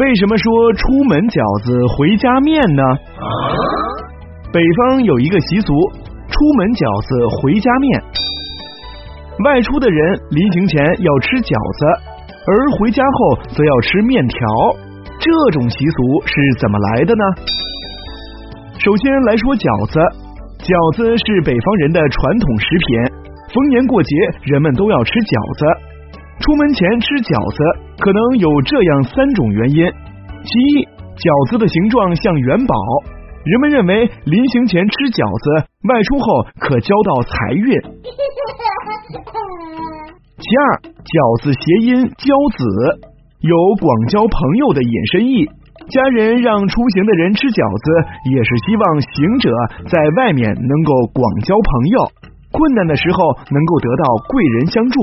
为什么说出门饺子回家面呢？北方有一个习俗，出门饺子回家面。外出的人临行前要吃饺子，而回家后则要吃面条。这种习俗是怎么来的呢？首先来说饺子，饺子是北方人的传统食品，逢年过节人们都要吃饺子。出门前吃饺子，可能有这样三种原因：其一，饺子的形状像元宝，人们认为临行前吃饺子，外出后可交到财运；其二，饺子谐音交子，有广交朋友的引申意。家人让出行的人吃饺子，也是希望行者在外面能够广交朋友，困难的时候能够得到贵人相助。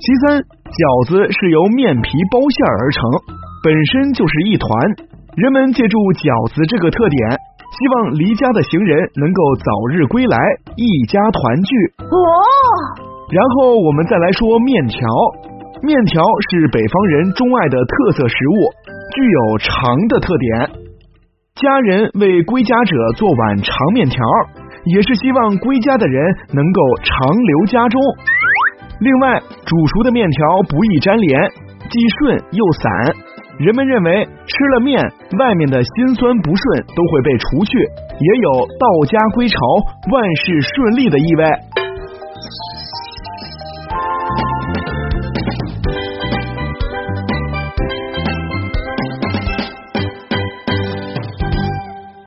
其三，饺子是由面皮包馅而成，本身就是一团。人们借助饺子这个特点，希望离家的行人能够早日归来，一家团聚。哦。然后我们再来说面条，面条是北方人钟爱的特色食物，具有长的特点。家人为归家者做碗长面条，也是希望归家的人能够长留家中。另外，煮熟的面条不易粘连，既顺又散。人们认为吃了面，外面的辛酸不顺都会被除去，也有道家归巢、万事顺利的意味。